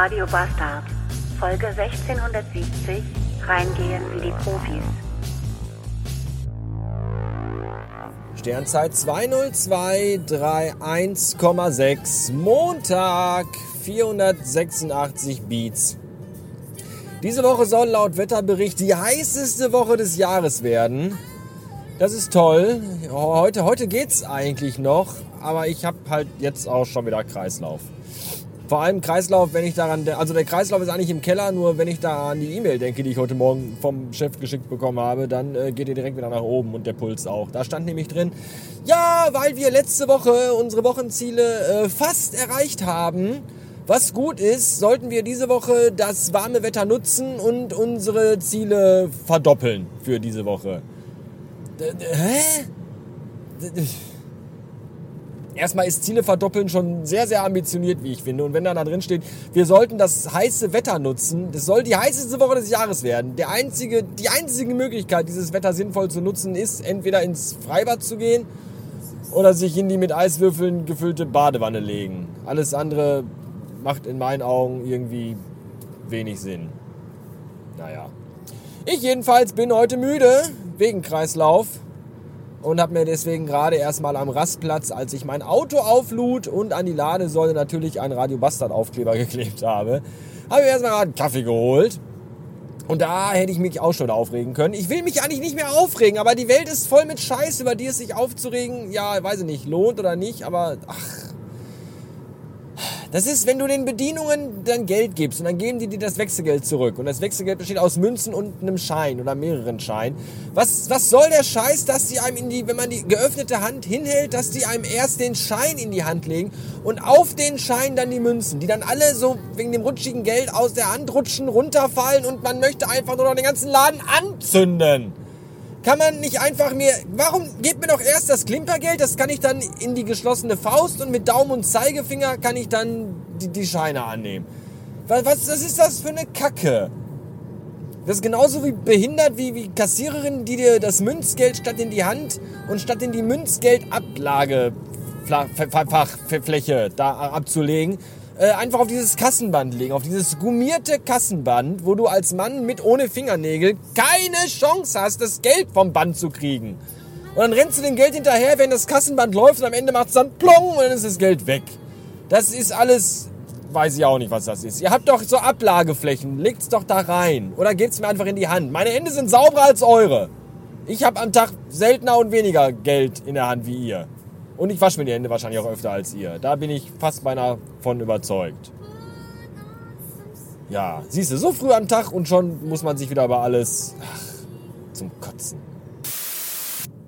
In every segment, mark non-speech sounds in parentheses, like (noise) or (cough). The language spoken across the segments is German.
Radio Bastard. Folge 1670. Reingehen wie die Profis. Sternzeit 20231,6. Montag 486 Beats. Diese Woche soll laut Wetterbericht die heißeste Woche des Jahres werden. Das ist toll. Heute, heute geht's eigentlich noch, aber ich habe halt jetzt auch schon wieder Kreislauf. Vor allem Kreislauf, wenn ich daran, also der Kreislauf ist eigentlich im Keller, nur wenn ich da an die E-Mail denke, die ich heute Morgen vom Chef geschickt bekommen habe, dann äh, geht er direkt wieder nach oben und der Puls auch. Da stand nämlich drin, ja, weil wir letzte Woche unsere Wochenziele äh, fast erreicht haben, was gut ist, sollten wir diese Woche das warme Wetter nutzen und unsere Ziele verdoppeln für diese Woche. Hä? Erstmal ist Ziele verdoppeln schon sehr, sehr ambitioniert, wie ich finde. Und wenn da, drin steht, wir sollten das heiße Wetter nutzen, das soll die heißeste Woche des Jahres werden. Der einzige, die einzige Möglichkeit, dieses Wetter sinnvoll zu nutzen, ist entweder ins Freibad zu gehen oder sich in die mit Eiswürfeln gefüllte Badewanne legen. Alles andere macht in meinen Augen irgendwie wenig Sinn. Naja. Ich jedenfalls bin heute müde wegen Kreislauf und habe mir deswegen gerade erstmal am Rastplatz, als ich mein Auto auflud und an die Ladesäule natürlich einen Radio Bastard Aufkleber (laughs) geklebt habe, habe ich erstmal gerade einen Kaffee geholt. Und da hätte ich mich auch schon aufregen können. Ich will mich eigentlich nicht mehr aufregen, aber die Welt ist voll mit Scheiß, über die es sich aufzuregen, ja, weiß ich nicht, lohnt oder nicht, aber ach, das ist, wenn du den Bedienungen dann Geld gibst und dann geben die dir das Wechselgeld zurück. Und das Wechselgeld besteht aus Münzen und einem Schein oder mehreren Scheinen. Was, was soll der Scheiß, dass die einem in die, wenn man die geöffnete Hand hinhält, dass die einem erst den Schein in die Hand legen und auf den Schein dann die Münzen, die dann alle so wegen dem rutschigen Geld aus der Hand rutschen, runterfallen und man möchte einfach nur noch den ganzen Laden anzünden. Kann man nicht einfach mir, warum gebt mir doch erst das Klimpergeld, das kann ich dann in die geschlossene Faust und mit Daumen und Zeigefinger kann ich dann die, die Scheine annehmen. Was, was, was ist das für eine Kacke? Das ist genauso wie behindert wie, wie Kassiererinnen, die dir das Münzgeld statt in die Hand und statt in die MünzgeldablageFläche da abzulegen, äh, einfach auf dieses Kassenband legen, auf dieses gummierte Kassenband, wo du als Mann mit ohne Fingernägel keine Chance hast, das Geld vom Band zu kriegen. Und dann rennst du dem Geld hinterher, wenn das Kassenband läuft und am Ende macht es dann plong und dann ist das Geld weg. Das ist alles, weiß ich auch nicht, was das ist. Ihr habt doch so Ablageflächen, legt's doch da rein. Oder gebt's mir einfach in die Hand. Meine Hände sind sauberer als eure. Ich habe am Tag seltener und weniger Geld in der Hand wie ihr. Und ich wasche mir die Hände wahrscheinlich auch öfter als ihr. Da bin ich fast beinahe von überzeugt. Ja, siehst du, so früh am Tag und schon muss man sich wieder über alles ach, zum Kotzen.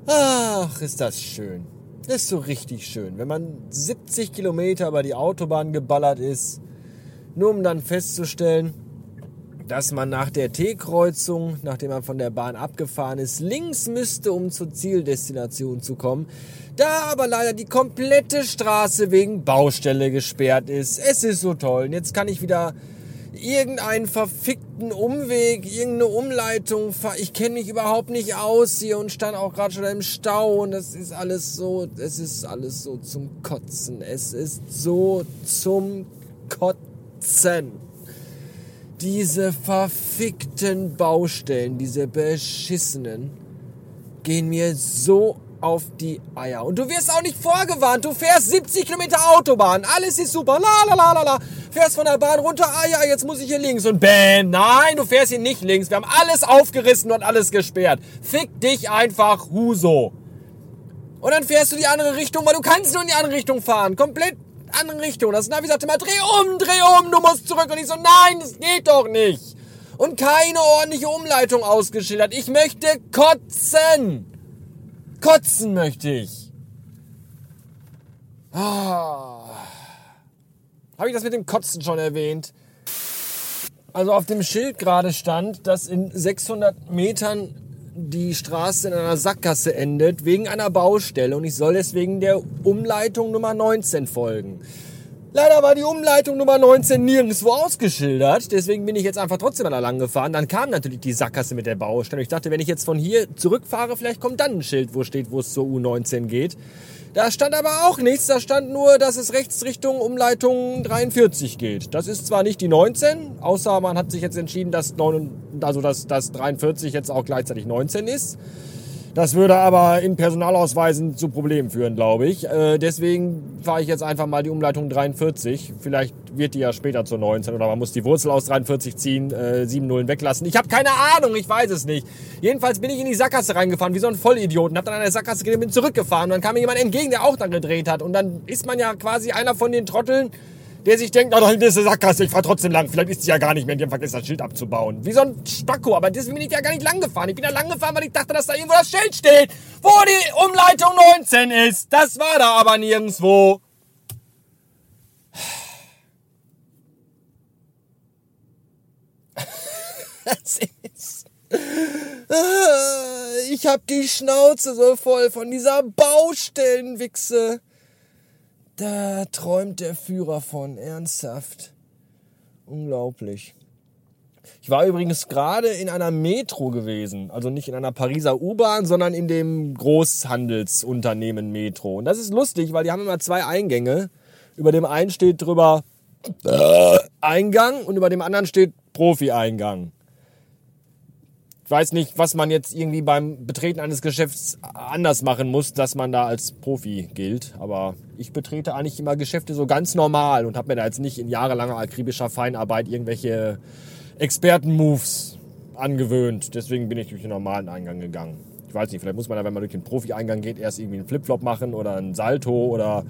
Ach, ist das schön. Das ist so richtig schön, wenn man 70 Kilometer über die Autobahn geballert ist, nur um dann festzustellen, dass man nach der T-Kreuzung, nachdem man von der Bahn abgefahren ist, links müsste, um zur Zieldestination zu kommen. Da aber leider die komplette Straße wegen Baustelle gesperrt ist. Es ist so toll. Und jetzt kann ich wieder irgendeinen verfickten Umweg, irgendeine Umleitung fahren. Ich kenne mich überhaupt nicht aus hier und stand auch gerade schon im Stau und das ist alles so, es ist alles so zum Kotzen. Es ist so zum Kotzen diese verfickten Baustellen, diese beschissenen, gehen mir so auf die Eier. Und du wirst auch nicht vorgewarnt. Du fährst 70 Kilometer Autobahn. Alles ist super. La la la la la. Fährst von der Bahn runter. Ah ja, jetzt muss ich hier links. Und bäm. Nein, du fährst hier nicht links. Wir haben alles aufgerissen und alles gesperrt. Fick dich einfach, Huso. Und dann fährst du die andere Richtung, weil du kannst nur in die andere Richtung fahren. Komplett andere Richtung. Das Navi sagte mal, dreh um, dreh um, du musst zurück. Und ich so, nein, das geht doch nicht. Und keine ordentliche Umleitung ausgeschildert. Ich möchte kotzen. Kotzen möchte ich. Ah. Habe ich das mit dem Kotzen schon erwähnt? Also auf dem Schild gerade stand, dass in 600 Metern die Straße in einer Sackgasse endet, wegen einer Baustelle und ich soll deswegen der Umleitung Nummer 19 folgen. Leider war die Umleitung Nummer 19 nirgendwo ausgeschildert, deswegen bin ich jetzt einfach trotzdem da lang gefahren. Dann kam natürlich die Sackgasse mit der Baustelle. Ich dachte, wenn ich jetzt von hier zurückfahre, vielleicht kommt dann ein Schild, wo steht, wo es zur U19 geht. Da stand aber auch nichts, da stand nur, dass es rechts Richtung Umleitung 43 geht. Das ist zwar nicht die 19, außer man hat sich jetzt entschieden, dass, 9, also dass, dass 43 jetzt auch gleichzeitig 19 ist. Das würde aber in Personalausweisen zu Problemen führen, glaube ich. Äh, deswegen fahre ich jetzt einfach mal die Umleitung 43. Vielleicht wird die ja später zur 19 oder man muss die Wurzel aus 43 ziehen, äh, 7 Nullen weglassen. Ich habe keine Ahnung, ich weiß es nicht. Jedenfalls bin ich in die Sackgasse reingefahren, wie so ein Vollidiot, und habe dann an der Sackgasse gedreht, bin zurückgefahren. Und dann kam mir jemand entgegen, der auch dann gedreht hat. Und dann ist man ja quasi einer von den Trotteln, der sich denkt, oh, da hinten ist eine Sackgasse, ich fahr trotzdem lang. Vielleicht ist sie ja gar nicht mehr, die haben vergessen, das Schild abzubauen. Wie so ein Spacko, aber deswegen bin ich ja gar nicht lang gefahren. Ich bin da lang gefahren, weil ich dachte, dass da irgendwo das Schild steht, wo die Umleitung 19 ist. Das war da aber nirgendwo. (laughs) Das ist... (laughs) Ich hab die Schnauze so voll von dieser Baustellenwichse. Da träumt der Führer von, ernsthaft. Unglaublich. Ich war übrigens gerade in einer Metro gewesen, also nicht in einer Pariser U-Bahn, sondern in dem Großhandelsunternehmen Metro. Und das ist lustig, weil die haben immer zwei Eingänge. Über dem einen steht drüber Eingang und über dem anderen steht Profi-Eingang. Ich weiß nicht, was man jetzt irgendwie beim Betreten eines Geschäfts anders machen muss, dass man da als Profi gilt. Aber ich betrete eigentlich immer Geschäfte so ganz normal und habe mir da jetzt nicht in jahrelanger akribischer Feinarbeit irgendwelche Experten-Moves angewöhnt. Deswegen bin ich durch den normalen Eingang gegangen. Ich weiß nicht, vielleicht muss man da, wenn man durch den Profi-Eingang geht, erst irgendwie einen Flipflop machen oder einen Salto oder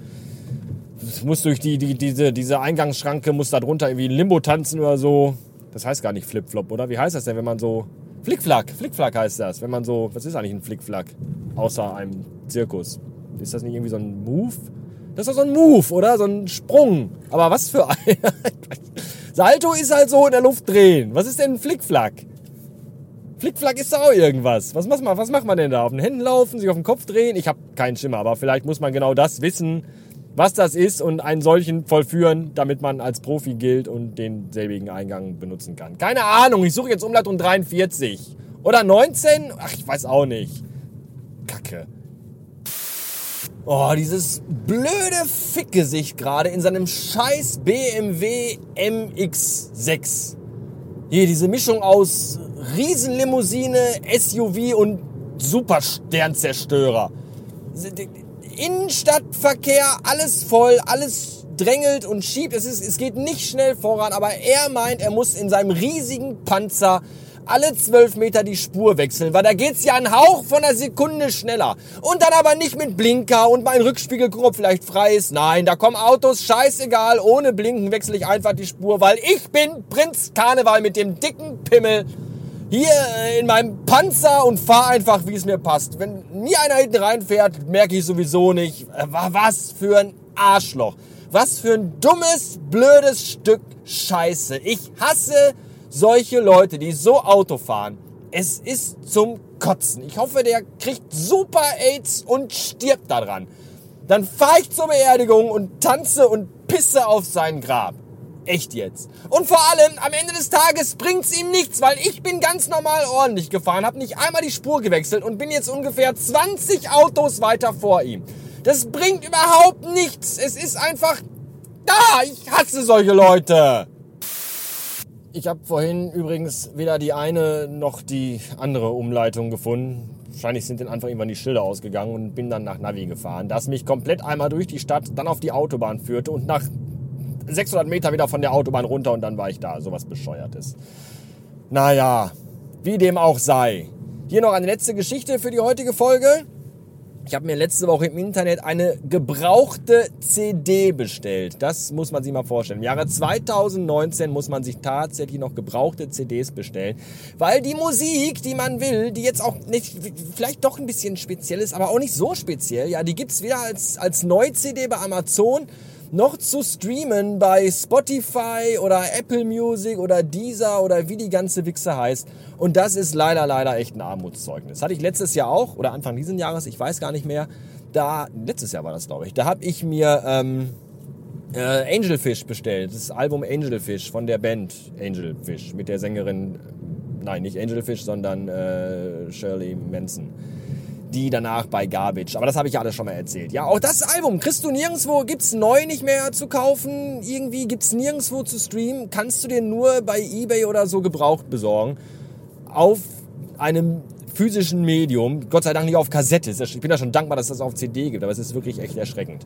muss durch die, die, diese, diese Eingangsschranke, muss da drunter irgendwie ein Limbo tanzen oder so. Das heißt gar nicht Flipflop, oder? Wie heißt das denn, wenn man so Flickflack, Flickflack heißt das, wenn man so, was ist eigentlich ein Flickflack? Außer einem Zirkus. Ist das nicht irgendwie so ein Move? Das ist doch so ein Move, oder? So ein Sprung. Aber was für ein... (laughs) Salto ist halt so in der Luft drehen. Was ist denn ein Flickflack? Flickflack ist da auch irgendwas. Was man, was macht man denn da? Auf den Händen laufen, sich auf den Kopf drehen? Ich habe keinen Schimmer, aber vielleicht muss man genau das wissen, was das ist und einen solchen vollführen, damit man als Profi gilt und den selbigen Eingang benutzen kann. Keine Ahnung, ich suche jetzt Umleitung 43. Oder 19? Ach, ich weiß auch nicht. Kacke. Oh, dieses blöde Fickgesicht gerade in seinem scheiß BMW MX6. Hier, diese Mischung aus Riesenlimousine, SUV und Supersternzerstörer. Innenstadtverkehr, alles voll, alles drängelt und schiebt. Es, ist, es geht nicht schnell voran, aber er meint, er muss in seinem riesigen Panzer alle zwölf Meter die Spur wechseln, weil da geht's ja einen Hauch von einer Sekunde schneller. Und dann aber nicht mit Blinker und mein Rückspiegelgruppe vielleicht frei ist. Nein, da kommen Autos, scheißegal, ohne Blinken wechsle ich einfach die Spur, weil ich bin Prinz Karneval mit dem dicken Pimmel hier in meinem Panzer und fahr einfach, wie es mir passt. Wenn nie einer hinten reinfährt, merke ich sowieso nicht, äh, was für ein Arschloch. Was für ein dummes, blödes Stück Scheiße. Ich hasse solche Leute, die so Auto fahren. Es ist zum Kotzen. Ich hoffe, der kriegt super AIDS und stirbt daran. Dann fahre ich zur Beerdigung und tanze und pisse auf sein Grab. Echt jetzt. Und vor allem, am Ende des Tages bringt's ihm nichts, weil ich bin ganz normal ordentlich gefahren, habe nicht einmal die Spur gewechselt und bin jetzt ungefähr 20 Autos weiter vor ihm. Das bringt überhaupt nichts. Es ist einfach da. Ich hasse solche Leute. Ich habe vorhin übrigens weder die eine noch die andere Umleitung gefunden. Wahrscheinlich sind dann einfach irgendwann die Schilder ausgegangen und bin dann nach Navi gefahren, das mich komplett einmal durch die Stadt, dann auf die Autobahn führte und nach 600 Meter wieder von der Autobahn runter und dann war ich da. Sowas bescheuertes. Naja, wie dem auch sei. Hier noch eine letzte Geschichte für die heutige Folge. Ich habe mir letzte Woche im Internet eine gebrauchte CD bestellt. Das muss man sich mal vorstellen. Im Jahre 2019 muss man sich tatsächlich noch gebrauchte CDs bestellen, weil die Musik, die man will, die jetzt auch nicht, vielleicht doch ein bisschen speziell ist, aber auch nicht so speziell, ja, die gibt's wieder als, als Neu-CD bei Amazon noch zu streamen bei Spotify oder Apple Music oder Deezer oder wie die ganze Wichse heißt. Und das ist leider, leider echt ein Armutszeugnis. Hatte ich letztes Jahr auch oder Anfang dieses Jahres, ich weiß gar nicht mehr. Da, letztes Jahr war das, glaube ich. Da habe ich mir ähm, äh, Angelfish bestellt. Das Album Angelfish von der Band Angelfish mit der Sängerin, nein, nicht Angelfish, sondern äh, Shirley Manson die danach bei Garbage. Aber das habe ich ja alles schon mal erzählt. Ja, auch das Album kriegst du nirgendwo, gibt's neu nicht mehr zu kaufen. Irgendwie gibt's nirgendwo zu streamen. Kannst du dir nur bei eBay oder so gebraucht besorgen. Auf einem physischen Medium, Gott sei Dank nicht auf Kassette. Ich bin ja schon dankbar, dass das auf CD gibt, aber es ist wirklich echt erschreckend.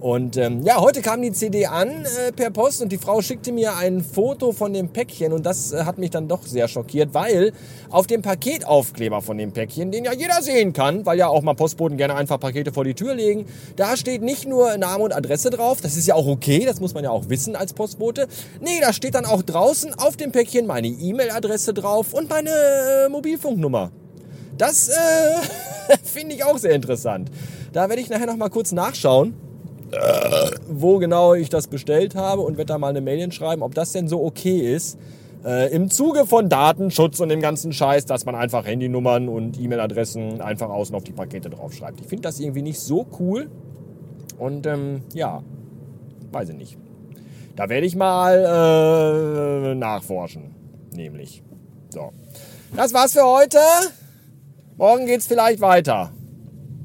Und ähm, ja, heute kam die CD an äh, per Post und die Frau schickte mir ein Foto von dem Päckchen und das äh, hat mich dann doch sehr schockiert, weil auf dem Paketaufkleber von dem Päckchen, den ja jeder sehen kann, weil ja auch mal Postboten gerne einfach Pakete vor die Tür legen, da steht nicht nur Name und Adresse drauf, das ist ja auch okay, das muss man ja auch wissen als Postbote. Nee, da steht dann auch draußen auf dem Päckchen meine E-Mail-Adresse drauf und meine äh, Mobilfunknummer. Das äh, (laughs) finde ich auch sehr interessant. Da werde ich nachher noch mal kurz nachschauen, äh, wo genau ich das bestellt habe und werde da mal eine Mail schreiben, ob das denn so okay ist. Äh, Im Zuge von Datenschutz und dem ganzen Scheiß, dass man einfach Handynummern und E-Mail-Adressen einfach außen auf die Pakete draufschreibt. Ich finde das irgendwie nicht so cool. Und ähm, ja, weiß ich nicht. Da werde ich mal äh, nachforschen. Nämlich. So. Das war's für heute. Morgen geht's vielleicht weiter.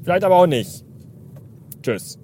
Vielleicht aber auch nicht. Tschüss.